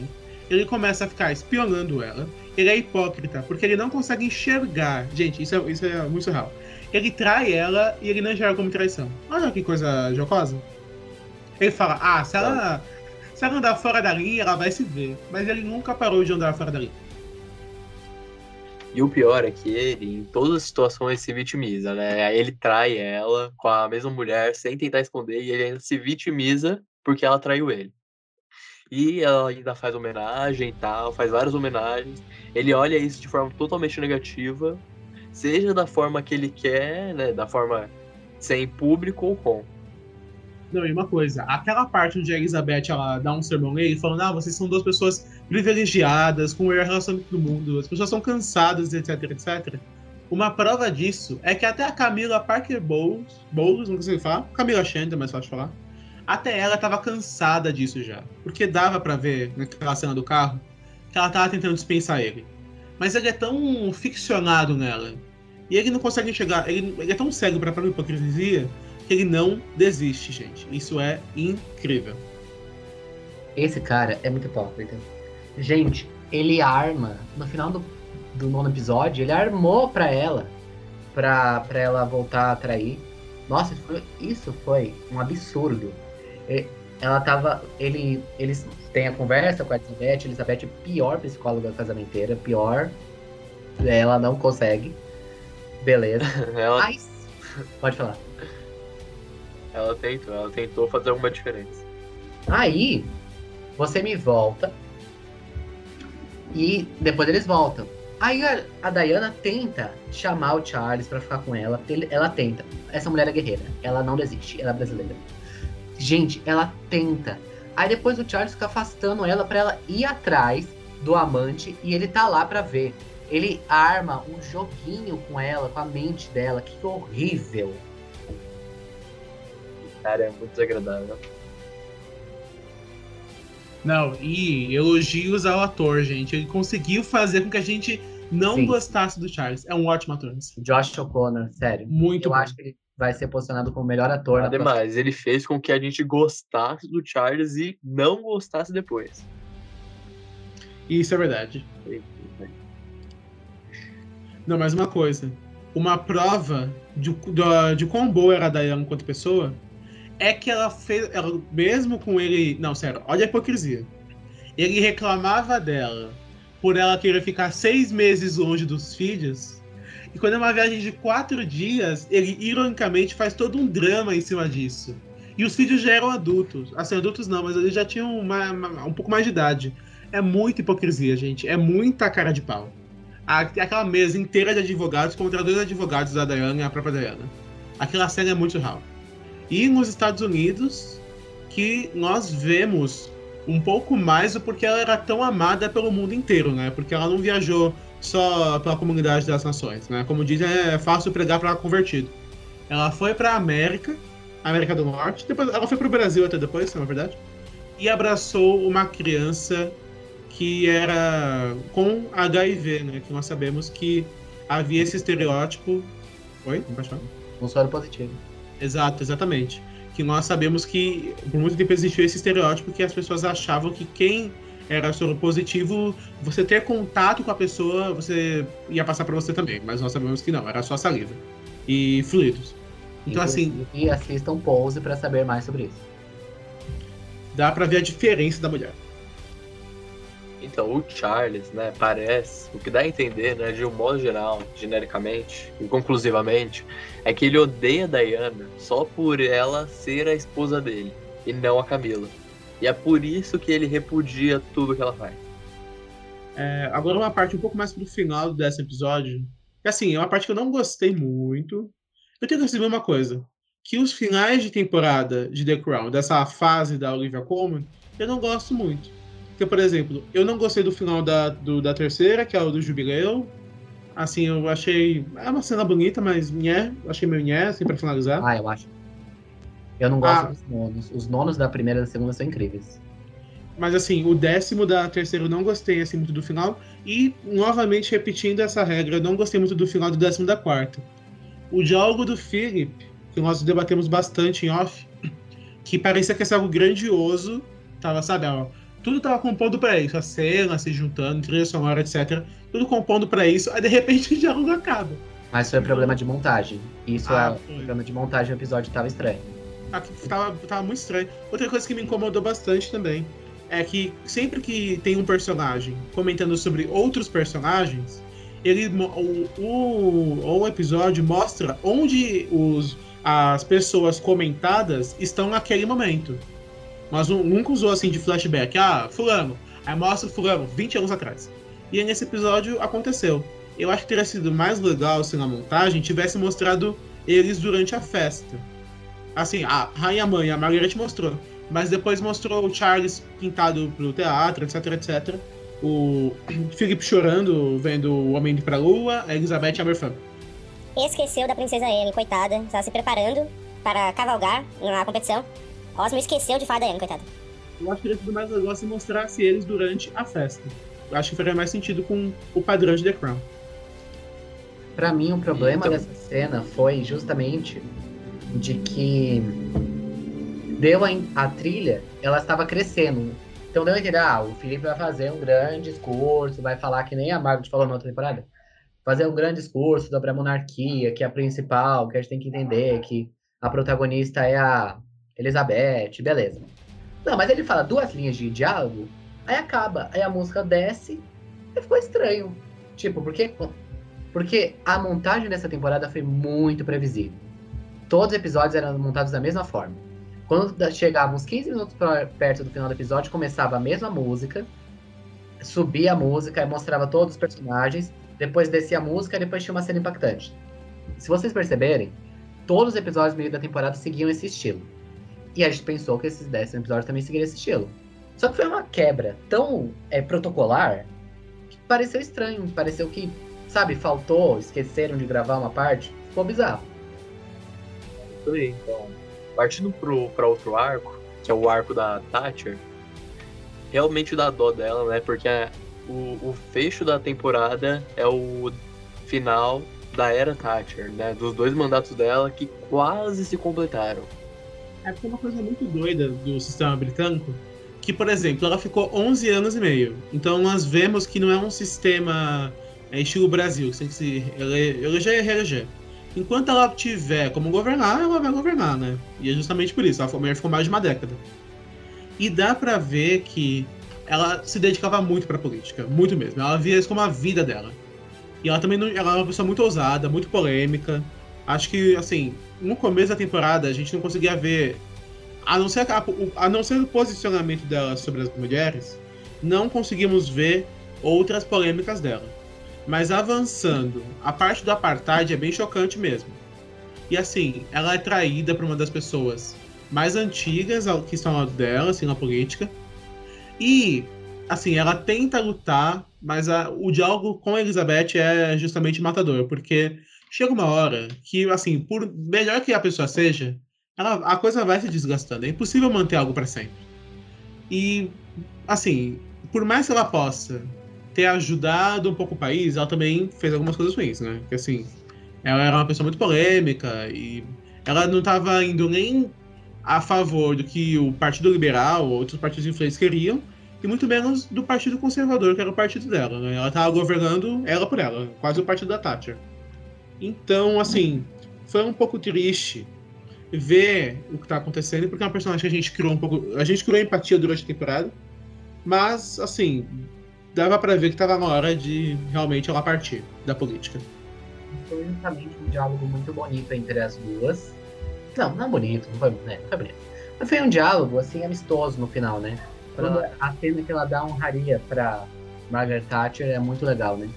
Speaker 2: ele começa a ficar espionando ela, ele é hipócrita, porque ele não consegue enxergar. Gente, isso é, isso é muito surreal. Ele trai ela e ele não enxerga como traição. Olha que coisa jocosa. Ele fala, ah, se ela, ela andar fora da linha, ela vai se ver. Mas ele nunca parou de andar fora da linha.
Speaker 3: E o pior é que ele, em todas as situações, se vitimiza, né? Ele trai ela com a mesma mulher sem tentar esconder e ele ainda se vitimiza porque ela traiu ele. E ela ainda faz homenagem e tal, faz várias homenagens. Ele olha isso de forma totalmente negativa, seja da forma que ele quer, né? Da forma sem público ou com.
Speaker 2: Não, e uma coisa, aquela parte onde a Elizabeth ela dá um sermão nele, falando, ah, vocês são duas pessoas privilegiadas, com o melhor relacionamento do mundo, as pessoas são cansadas, etc, etc. Uma prova disso é que até a Camila Parker Bowles, Bowles não consigo falar, Camila Chandler, mais fácil falar, até ela tava cansada disso já. Porque dava para ver naquela cena do carro que ela tava tentando dispensar ele. Mas ele é tão ficcionado nela. E ele não consegue enxergar. Ele, ele é tão cego pra própria hipocrisia que ele não desiste, gente. Isso é incrível.
Speaker 1: Esse cara é muito hipócrita. Gente, ele arma, no final do, do nono episódio, ele armou pra ela, pra, pra ela voltar a trair. Nossa, isso foi, isso foi um absurdo. E- Ela tava. Ele, eles têm a conversa com a Elizabeth. Elizabeth é pior psicóloga casamenteira, pior. Ela não consegue. Beleza.
Speaker 3: Ela,
Speaker 1: Mas. Pode falar.
Speaker 3: Ela tentou, ela tentou fazer alguma diferença.
Speaker 1: Aí, você me volta. E depois eles voltam. Aí a, a Diana tenta chamar o Charles pra ficar com ela. Ela tenta. Essa mulher é guerreira. Ela não desiste. Ela é brasileira. Gente, ela tenta. Aí depois o Charles fica afastando ela pra ela ir atrás do amante. E ele tá lá pra ver. Ele arma um joguinho com ela, com a mente dela. Que horrível.
Speaker 3: Cara, é muito desagradável.
Speaker 2: Não, e elogios ao ator, gente. Ele conseguiu fazer com que a gente não
Speaker 1: Sim.
Speaker 2: gostasse do Charles. É um ótimo ator. assim.
Speaker 1: Josh O'Connor, sério.
Speaker 2: Muito
Speaker 1: Eu
Speaker 2: bom.
Speaker 1: acho que ele vai ser posicionado como o melhor ator na próxima
Speaker 3: Ademais, ele fez com que a gente gostasse do Charles e não gostasse depois.
Speaker 2: Isso é verdade. Não, mas uma coisa. Uma prova de, de, de quão boa era a Diana enquanto pessoa é que ela fez. Ela, mesmo com ele. Não, sério, olha a hipocrisia. Ele reclamava dela por ela querer ficar seis meses longe dos filhos. E quando é uma viagem de quatro dias, ele ironicamente faz todo um drama em cima disso. E os filhos já eram adultos. Assim, adultos não, mas eles já tinham uma- uma- um pouco mais de idade. É muita hipocrisia, gente. É muita cara de pau. A- aquela mesa inteira de advogados contra dois advogados da Diana e a própria Diana. Aquela cena é muito real. E nos Estados Unidos, que nós vemos um pouco mais o porquê ela era tão amada pelo mundo inteiro, né? Porque ela não viajou só pela comunidade das nações, né? Como dizem, é fácil pregar para convertido. Ela foi para América, América do Norte, depois ela foi para o Brasil até depois, não é verdade? E abraçou uma criança que era com HIV, né? Que nós sabemos que havia esse estereótipo. Oi? Não pode falar?
Speaker 1: Soro positivo.
Speaker 2: Exato, exatamente. Que nós sabemos que por muito tempo existiu esse estereótipo que as pessoas achavam que quem era soro positivo, você ter contato com a pessoa, você ia passar para você também. Mas nós sabemos que não, era só saliva e fluidos. Então, assim,
Speaker 1: E assistam Pose pra saber mais sobre isso.
Speaker 2: dá para ver a diferença da mulher.
Speaker 3: Então, o Charles, né, parece, o que dá a entender, né, de um modo geral, genericamente e conclusivamente, é que ele odeia a Diana só por ela ser a esposa dele e não a Camila. E é por isso que ele repudia tudo que ela faz.
Speaker 2: É, agora uma parte um pouco mais pro final desse episódio. Que assim, é uma parte que eu não gostei muito. Eu tenho que dizer uma coisa. Que os finais de temporada de The Crown, dessa fase da Olivia Colman, eu não gosto muito. Porque, por exemplo, eu não gostei do final da, do- da terceira, que é o do Jubileu. Assim, eu achei. É uma cena bonita, mas nhé. Achei meio nhé, assim, pra finalizar.
Speaker 1: Ah, eu acho. Eu não gosto
Speaker 2: Ah.
Speaker 1: dos nonos. Os nonos da primeira e da segunda são incríveis.
Speaker 2: Mas assim, o décimo da terceira eu não gostei assim muito do final. E, novamente, repetindo essa regra, eu não gostei muito do final do décimo da quarta. O diálogo do Philip, que nós debatemos bastante em off, que parecia que ia ser algo grandioso, tava, sabe, ó, tudo tava compondo pra isso, a cena se juntando, trilha sonora, etc. Tudo compondo pra isso, aí de repente o diálogo acaba.
Speaker 1: Mas foi problema de montagem. Isso
Speaker 2: Ah,
Speaker 1: é
Speaker 2: foi.
Speaker 1: problema de montagem, o episódio tava estranho.
Speaker 2: Tava, tava muito estranho. Outra coisa que me incomodou bastante também é que sempre que tem um personagem comentando sobre outros personagens, ele o, o, o episódio mostra onde os, as pessoas comentadas estão naquele momento. Mas um- nunca usou assim de flashback. Ah, fulano. Aí mostra fulano 20 anos atrás. E aí nesse episódio aconteceu. Eu acho que teria sido mais legal se na montagem tivesse mostrado eles durante a festa. Assim, a Rainha Mãe, a Margaret mostrou. Mas depois mostrou o Charles pintado pro teatro, etc, etc. O Philip chorando, vendo o Homem indo pra Lua, a Elizabeth Aberfan.
Speaker 6: Esqueceu da princesa Anne, coitada. Estava se preparando para cavalgar na competição. Osmo esqueceu de falar da Anne, coitada.
Speaker 2: Eu acho que seria tudo mais legal se mostrasse eles durante a festa. Eu acho que faria mais sentido com o padrão de The Crown.
Speaker 1: Pra mim, o problema
Speaker 3: Então-
Speaker 1: dessa cena foi justamente de que deu a, a trilha, ela estava crescendo. Então deu a entender, ah, o Felipe vai fazer um grande discurso, vai falar que nem a Margaret falou na outra temporada. Fazer um grande discurso sobre a monarquia, que é a principal, que a gente tem que entender que a protagonista é a Elizabeth, beleza. Não, mas ele fala duas linhas de diálogo, aí acaba, aí a música desce, e ficou estranho. Tipo, porque porque a montagem dessa temporada foi muito previsível. Todos os episódios eram montados da mesma forma. Quando chegava uns 15 minutos pra- perto do final do episódio, começava a mesma música, subia a música e mostrava todos os personagens, depois descia a música e depois tinha uma cena impactante. Se vocês perceberem, todos os episódios meio da temporada seguiam esse estilo. E a gente pensou que esses décimos episódios também seguiriam esse estilo. Só que foi uma quebra tão é, protocolar que pareceu estranho, pareceu que sabe, faltou, esqueceram de gravar uma parte, ficou bizarro.
Speaker 3: Isso aí, então. Partindo pro, pra outro arco, que é o arco da Thatcher, realmente dá dó dela, né? Porque a- o, o fecho da temporada é o final da era Thatcher, né? Dos dois mandatos dela que quase se completaram.
Speaker 2: É porque é uma coisa muito doida do sistema britânico, que, por exemplo, ela ficou 11 anos e meio. Então nós vemos que não é um sistema é, estilo Brasil, que tem que se ele- eleger e reeleger. Enquanto ela tiver como governar, ela vai governar, né? E é justamente por isso, ela ficou- ficou mais de uma década. E dá pra ver que ela se dedicava muito pra política, muito mesmo. Ela via isso como a vida dela. E ela também não, ela é uma pessoa muito ousada, muito polêmica. Acho que, assim, no começo da temporada a gente não conseguia ver. A não ser, a, a não ser o posicionamento dela sobre as mulheres, não conseguimos ver outras polêmicas dela. Mas avançando, a parte do apartheid é bem chocante mesmo. E assim, ela é traída por uma das pessoas mais antigas que estão ao lado dela, assim, na política. E, assim, ela tenta lutar, mas a- o diálogo com Elizabeth é justamente matador, porque chega uma hora que, assim, por melhor que a pessoa seja, ela, a coisa vai se desgastando. É impossível manter algo para sempre. E, assim, por mais que ela possa ter ajudado um pouco o país, ela também fez algumas coisas ruins, né? Que, assim, ela era uma pessoa muito polêmica e ela não estava indo nem a favor do que o Partido Liberal ou outros partidos influentes queriam, e muito menos do Partido Conservador, que era o partido dela. Né? Ela estava governando ela por ela, quase o partido da Thatcher. Então, assim, foi um pouco triste ver o que tá acontecendo, porque é uma personagem que a gente criou um pouco. A gente criou empatia durante a temporada, mas, assim, dava pra ver que tava na hora de realmente ela partir da política.
Speaker 1: Foi justamente um diálogo muito bonito entre as duas. Não, não é bonito, não foi, né, não foi bonito. Mas foi um diálogo, assim, amistoso no final, né? Quando a cena que ela dá honraria pra Margaret Thatcher é muito legal, né?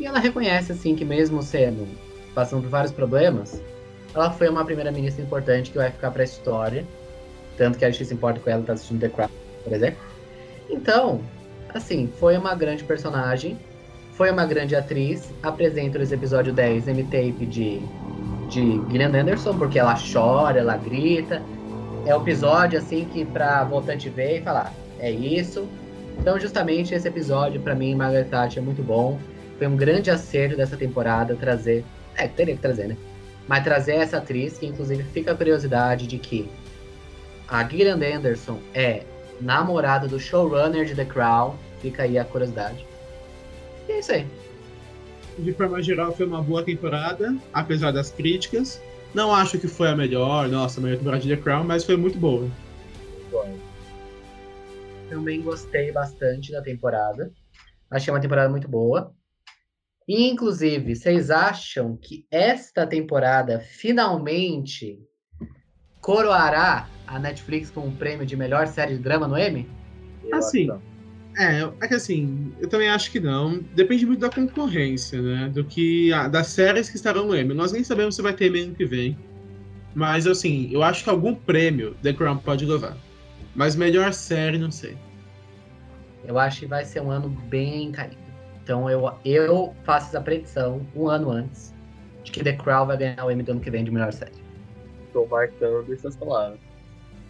Speaker 1: E ela reconhece, assim, que mesmo sendo, passando por vários problemas, ela foi uma primeira-ministra importante que vai ficar pra história. Tanto que a gente se importa com ela tá assistindo The Crown, por exemplo. Então, assim, foi uma grande personagem, foi uma grande atriz. Apresento nesse episódio 10 M-Tape de, de Gillian Anderson, porque ela chora, ela grita. É um episódio, assim, que pra voltante ver e falar, é isso. Então, justamente, esse episódio, pra mim, Margaret Thatcher, é muito bom. Foi um grande acerto dessa temporada trazer. É, teria que trazer, né? Mas trazer essa atriz, que inclusive fica a curiosidade de que a Gillian Anderson é namorada do showrunner de The Crown. Fica aí a curiosidade. E é isso aí.
Speaker 2: De forma geral, foi uma boa temporada, apesar das críticas. Não acho que foi a melhor, nossa, a melhor temporada de The Crown, mas foi muito boa.
Speaker 1: Também gostei bastante da temporada. Achei uma temporada muito boa. Inclusive, vocês acham que esta temporada finalmente coroará a Netflix com o prêmio de melhor série de drama no Emmy?
Speaker 2: Assim. É, é que assim, eu também acho que não. Depende muito da concorrência, né? Do que. ah, das séries que estarão no Emmy. Nós nem sabemos se vai ter Emmy ano que vem. Mas assim, eu acho que algum prêmio The Crown pode levar. Mas melhor série, não sei.
Speaker 1: Eu acho que vai ser um ano bem caído. Então eu, eu faço essa predição um ano antes de que The Crown vai ganhar o Emmy do ano que vem de melhor série.
Speaker 3: Tô marcando essas palavras.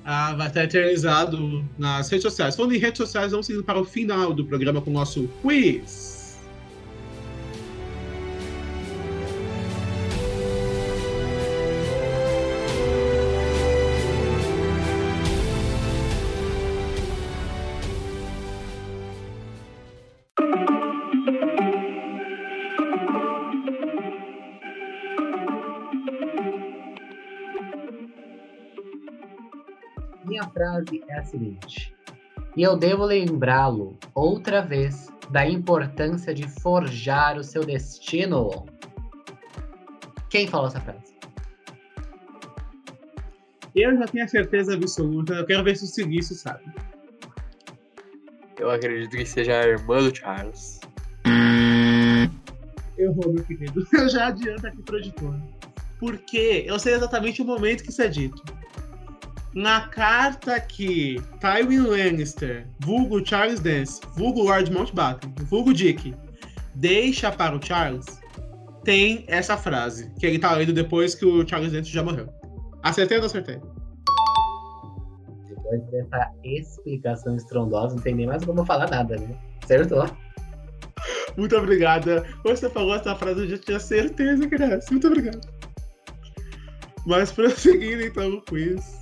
Speaker 2: Ah, vai estar eternizado nas redes sociais. Falando em redes sociais, vamos indo para o final do programa com o nosso quiz.
Speaker 1: Minha frase é a seguinte: E eu devo lembrá-lo outra vez da importância de forjar o seu destino. Quem falou essa frase?
Speaker 2: Eu já tenho a certeza absoluta. Eu quero ver se o Silício sabe.
Speaker 3: Eu acredito que seja a irmã do Charles.
Speaker 2: Eu vou, meu querido. Eu já adianto aqui pro editor. Porque eu sei exatamente o momento que isso é dito. Na carta que Tywin Lannister, vulgo Charles Dance, vulgo Lord Mountbatten, vulgo Dick, deixa para o Charles, tem essa frase, que ele tá lendo depois que o Charles Dance já morreu. Acertei ou não acertei?
Speaker 1: Depois dessa explicação estrondosa, não tem nem mais como falar nada, né? Acertou.
Speaker 2: Muito obrigada. Quando você falou essa frase, eu já tinha certeza que era essa. Muito obrigado. Mas prosseguindo então o quiz.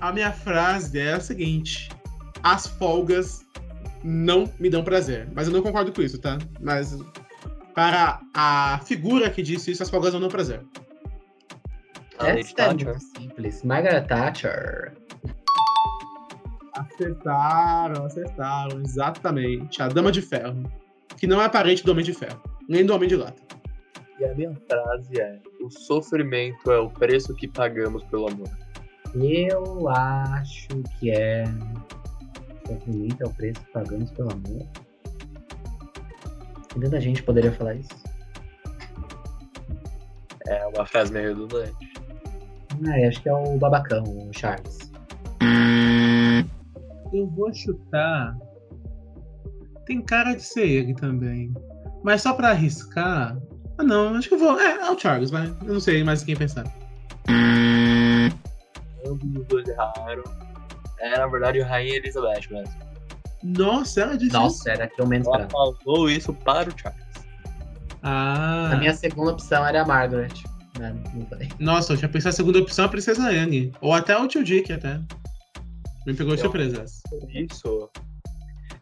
Speaker 2: A minha frase é a seguinte: As folgas não me dão prazer. Mas eu não concordo com isso, tá? Mas para a figura que disse isso, as folgas não dão prazer.
Speaker 1: É muito simples. Margaret Thatcher.
Speaker 2: Acertaram, acertaram, exatamente. A Dama de Ferro. Que não é parente do Homem de Ferro, nem do Homem de Lata.
Speaker 3: E a minha frase é: O sofrimento é o preço que pagamos pelo amor.
Speaker 1: Eu acho que é. Sofrimento é o preço que pagamos pelo amor. Que tanta gente poderia falar isso.
Speaker 3: É uma frase meio redundante.
Speaker 1: Ah, eu acho que é o babacão, o Charles.
Speaker 2: Eu vou chutar. Tem cara de ser ele também. Mas só pra arriscar. Ah, não, acho que eu vou. É, é o Charles, vai. Eu não sei mais em quem pensar.
Speaker 3: Ambos os dois erraram. É, na verdade, a Rainha Elizabeth mesmo.
Speaker 2: Nossa, ela disse. isso?
Speaker 1: Nossa, era que eu menos
Speaker 3: Ela
Speaker 1: esperava.
Speaker 3: falou isso para o Charles.
Speaker 2: Ah.
Speaker 1: A minha segunda opção era a Margaret. Não, não falei.
Speaker 2: Nossa, eu tinha pensado a segunda opção a Princesa Anne. Ou até o tio Dick, até. Me pegou de surpresa.
Speaker 3: Isso.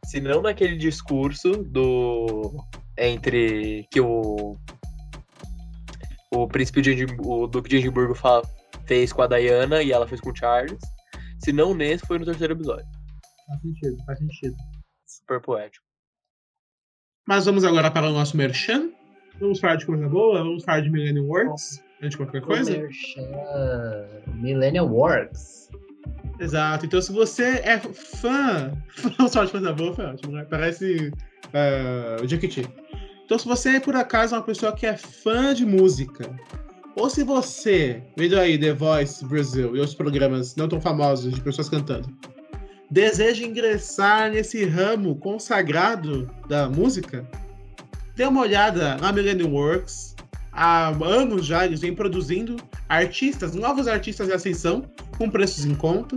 Speaker 3: Se não naquele discurso do. Entre. que o. O príncipe de Edimburgo, o Duque de Edimburgo fa- fez com a Diana e ela fez com o Charles. Se não nesse, foi no terceiro episódio.
Speaker 2: Faz sentido, faz sentido.
Speaker 3: Super poético.
Speaker 2: Mas vamos agora para o nosso merchan. Vamos falar de coisa boa? Vamos falar de Millennium Works? Antes de qualquer coisa?
Speaker 1: Merchan, Millennial Works.
Speaker 2: Exato. Então, se você é fã. Vamos falar de coisa boa, foi ótimo, né? Parece eh, o Jequiti. Então, se você é por acaso uma pessoa que é fã de música, ou se você, vendo aí The Voice Brasil e outros programas não tão famosos de pessoas cantando, deseja ingressar nesse ramo consagrado da música, dê uma olhada na Millennium Works. Há anos já eles vêm produzindo artistas, novos artistas em ascensão, com preços em conta,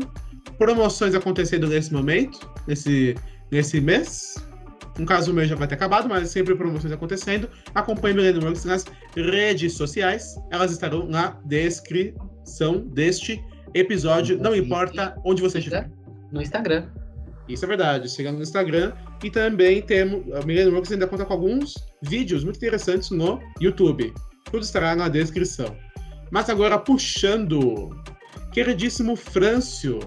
Speaker 2: promoções acontecendo nesse momento, nesse, nesse mês. No caso, o mês já vai ter acabado, mas sempre promoções acontecendo. Acompanhe Millennium Works nas redes sociais, elas estarão na descrição deste episódio, não importa onde você estiver.
Speaker 1: No Instagram.
Speaker 2: Isso é verdade. Siga no Instagram. E também temos. A Millennium Works ainda conta com alguns vídeos muito interessantes no YouTube. Tudo estará na descrição. Mas agora, puxando. Queridíssimo Frâncio.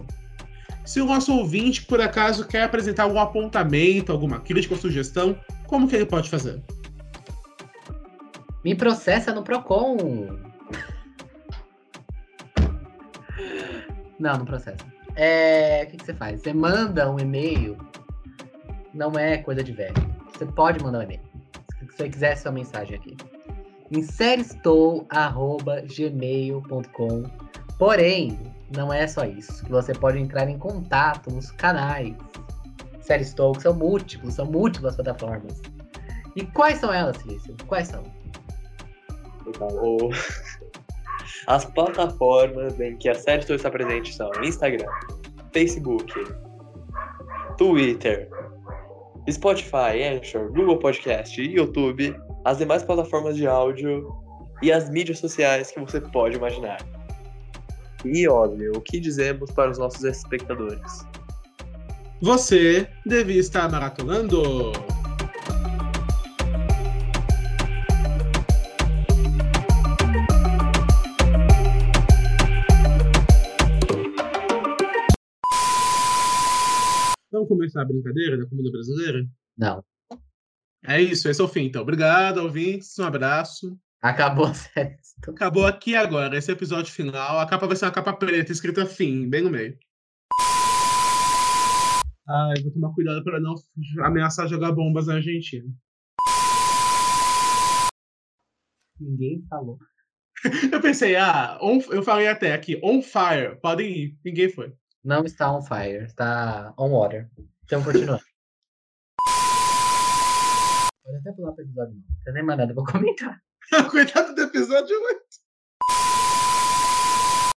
Speaker 2: Se o nosso ouvinte, por acaso, quer apresentar algum apontamento, alguma crítica ou sugestão, como que ele pode fazer?
Speaker 1: Me processa no Procon. Não, não processa. É, o que, que você faz? Você manda um e-mail. Não é coisa de velho. Você pode mandar um e-mail. Se você quiser sua mensagem aqui. Inserestou.gmail.com Porém, não é só isso. Que você pode entrar em contato nos canais. Série Stoke são múltiplos, são múltiplas plataformas. E quais são elas, Silício? Quais são?
Speaker 3: Então, o- As plataformas em que a série Story está presente são Instagram, Facebook, Twitter, Spotify, Anchor, Google Podcast YouTube, as demais plataformas de áudio e as mídias sociais que você pode imaginar. E óbvio, o que dizemos para os nossos espectadores?
Speaker 2: Você devia estar maratonando. Vamos começar a brincadeira da comida brasileira?
Speaker 1: Não.
Speaker 2: É isso, esse é o fim. Então, obrigado, ouvintes. Um abraço.
Speaker 1: Acabou a série Stoke.
Speaker 2: Acabou aqui agora, esse episódio final. A capa vai ser uma capa preta, escrita fim, bem no meio. Ai, vou tomar cuidado para não ameaçar jogar bombas na Argentina.
Speaker 1: Ninguém falou.
Speaker 2: Eu pensei, ah, on- eu falei até aqui, on fire, podem ir. Ninguém foi.
Speaker 1: Não está on fire, está on water. Então, continuando. Pode até pular para o episódio, não. Não tem nem mais nada, vou comentar.
Speaker 2: Cuidado do episódio 8.